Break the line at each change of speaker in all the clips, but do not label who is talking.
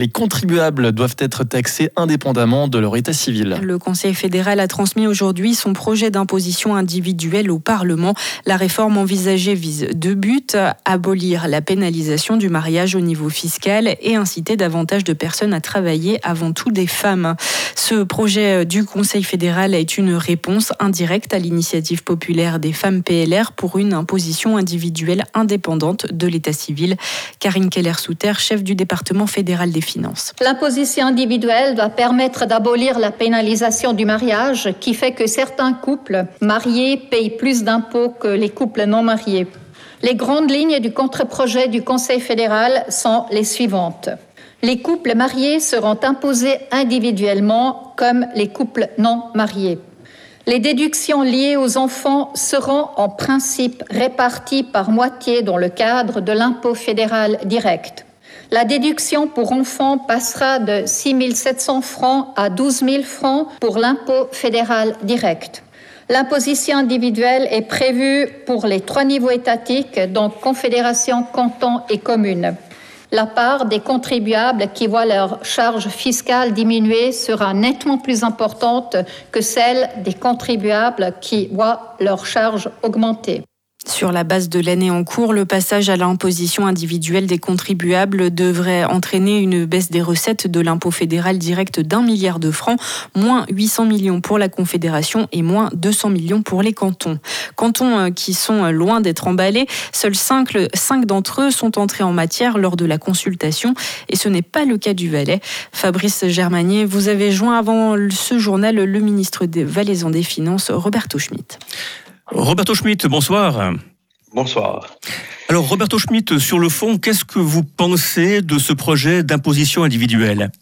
Les contribuables doivent être taxés indépendamment de leur état civil.
Le Conseil fédéral a transmis aujourd'hui son projet d'imposition individuelle au Parlement. La réforme envisagée vise deux buts, abolir la pénalisation du mariage au niveau fiscal et inciter davantage de personnes à travailler, avant tout des femmes. Ce projet du Conseil fédéral est une réponse indirecte à l'initiative populaire des femmes PLR pour une imposition individuelle indépendante de l'état civil. Karine Keller-Souter, chef du département fédéral des
L'imposition individuelle doit permettre d'abolir la pénalisation du mariage qui fait que certains couples mariés payent plus d'impôts que les couples non mariés. Les grandes lignes du contre-projet du Conseil fédéral sont les suivantes. Les couples mariés seront imposés individuellement comme les couples non mariés. Les déductions liées aux enfants seront en principe réparties par moitié dans le cadre de l'impôt fédéral direct. La déduction pour enfants passera de 6 700 francs à 12 000 francs pour l'impôt fédéral direct. L'imposition individuelle est prévue pour les trois niveaux étatiques, donc confédération, canton et commune. La part des contribuables qui voient leur charge fiscale diminuer sera nettement plus importante que celle des contribuables qui voient leur charge augmenter.
Sur la base de l'année en cours, le passage à l'imposition individuelle des contribuables devrait entraîner une baisse des recettes de l'impôt fédéral direct d'un milliard de francs, moins 800 millions pour la Confédération et moins 200 millions pour les cantons. Cantons euh, qui sont loin d'être emballés, seuls 5, d'entre eux sont entrés en matière lors de la consultation et ce n'est pas le cas du Valais. Fabrice Germanier, vous avez joint avant ce journal le ministre des Valaisans des Finances, Roberto Schmitt.
Roberto Schmitt, bonsoir.
Bonsoir.
Alors Roberto Schmitt, sur le fond, qu'est-ce que vous pensez de ce projet d'imposition individuelle?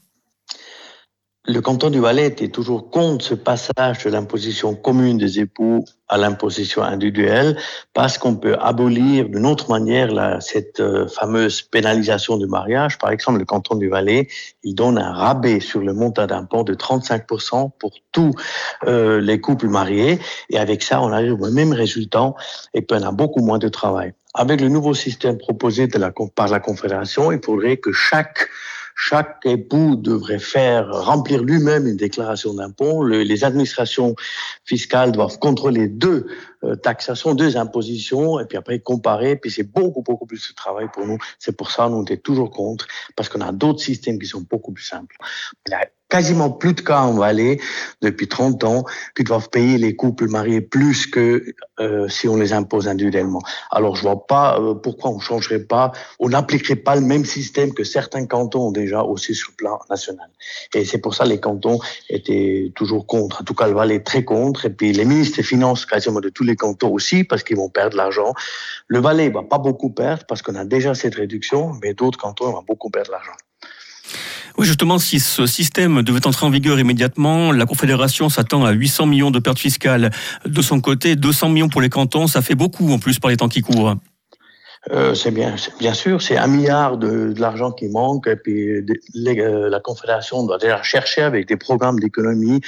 Le canton du Valais était toujours contre ce passage de l'imposition commune des époux à l'imposition individuelle parce qu'on peut abolir d'une autre manière la, cette euh, fameuse pénalisation du mariage. Par exemple, le canton du Valais, il donne un rabais sur le montant d'impôt de 35% pour tous euh, les couples mariés et avec ça, on arrive au même résultat et puis on a beaucoup moins de travail. Avec le nouveau système proposé par la Confédération, il faudrait que chaque chaque époux devrait faire remplir lui-même une déclaration d'impôt. les administrations fiscales doivent contrôler deux euh, taxations, deux impositions, et puis après comparer. Puis c'est beaucoup, beaucoup plus de travail pour nous. C'est pour ça que nous, on est toujours contre, parce qu'on a d'autres systèmes qui sont beaucoup plus simples quasiment plus de cas en Valais depuis 30 ans qui doivent payer les couples mariés plus que euh, si on les impose individuellement. Alors je vois pas euh, pourquoi on changerait pas, on n'appliquerait pas le même système que certains cantons ont déjà aussi sur le plan national. Et c'est pour ça les cantons étaient toujours contre. En tout cas, le Valais très contre. Et puis les ministres des Finances quasiment de tous les cantons aussi parce qu'ils vont perdre l'argent. Le Valais va pas beaucoup perdre parce qu'on a déjà cette réduction, mais d'autres cantons vont beaucoup perdre l'argent.
Oui, justement, si ce système devait entrer en vigueur immédiatement, la Confédération s'attend à 800 millions de pertes fiscales de son côté, 200 millions pour les cantons, ça fait beaucoup en plus par les temps qui courent.
Euh, c'est bien, bien sûr, c'est un milliard de, de l'argent qui manque. Et puis euh, la Confédération doit déjà chercher avec des programmes d'économie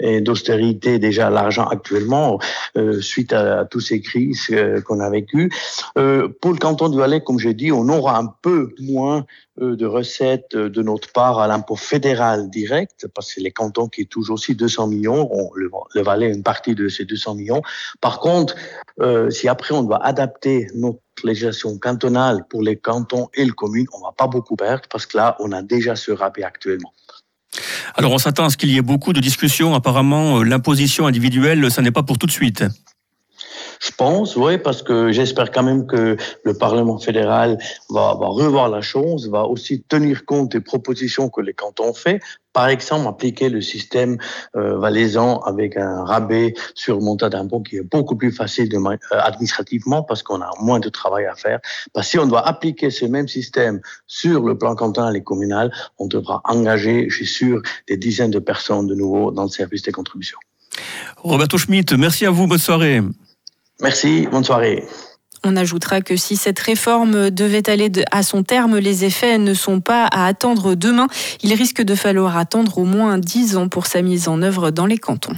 et d'austérité déjà l'argent actuellement euh, suite à, toutes ces crises euh, qu'on a vécues. Euh, pour le canton du Valais, comme j'ai dit, on aura un peu moins de recettes de notre part à l'impôt fédéral direct, parce que les cantons qui touchent aussi 200 millions, on, le, le Valais une partie de ces 200 millions. Par contre, si après on doit adapter notre législation cantonale pour les cantons et les communes, on va pas beaucoup perdre parce que là, on a déjà ce rabais actuellement.
Alors on s'attend à ce qu'il y ait beaucoup de discussions. Apparemment, euh, l'imposition individuelle, ça n'est pas pour tout de suite.
Je pense, oui, parce que j'espère quand même que le Parlement fédéral va, revoir la chose, va aussi tenir compte des propositions que les cantons ont fait. Par exemple, appliquer le système euh, valaisan avec un rabais sur montant d'impôt qui est beaucoup plus facile euh, administrativement parce qu'on a moins de travail à faire. Parce que si on doit appliquer ce même système sur le plan cantonal et communal, on devra engager, je suis sûr, des dizaines de personnes de nouveau dans le service des contributions.
Roberto Schmitt, merci à vous, bonne soirée.
Merci, bonne soirée.
On ajoutera que si cette réforme devait aller à son terme, les effets ne sont pas à attendre demain. Il risque de falloir attendre au moins 10 ans pour sa mise en œuvre dans les cantons.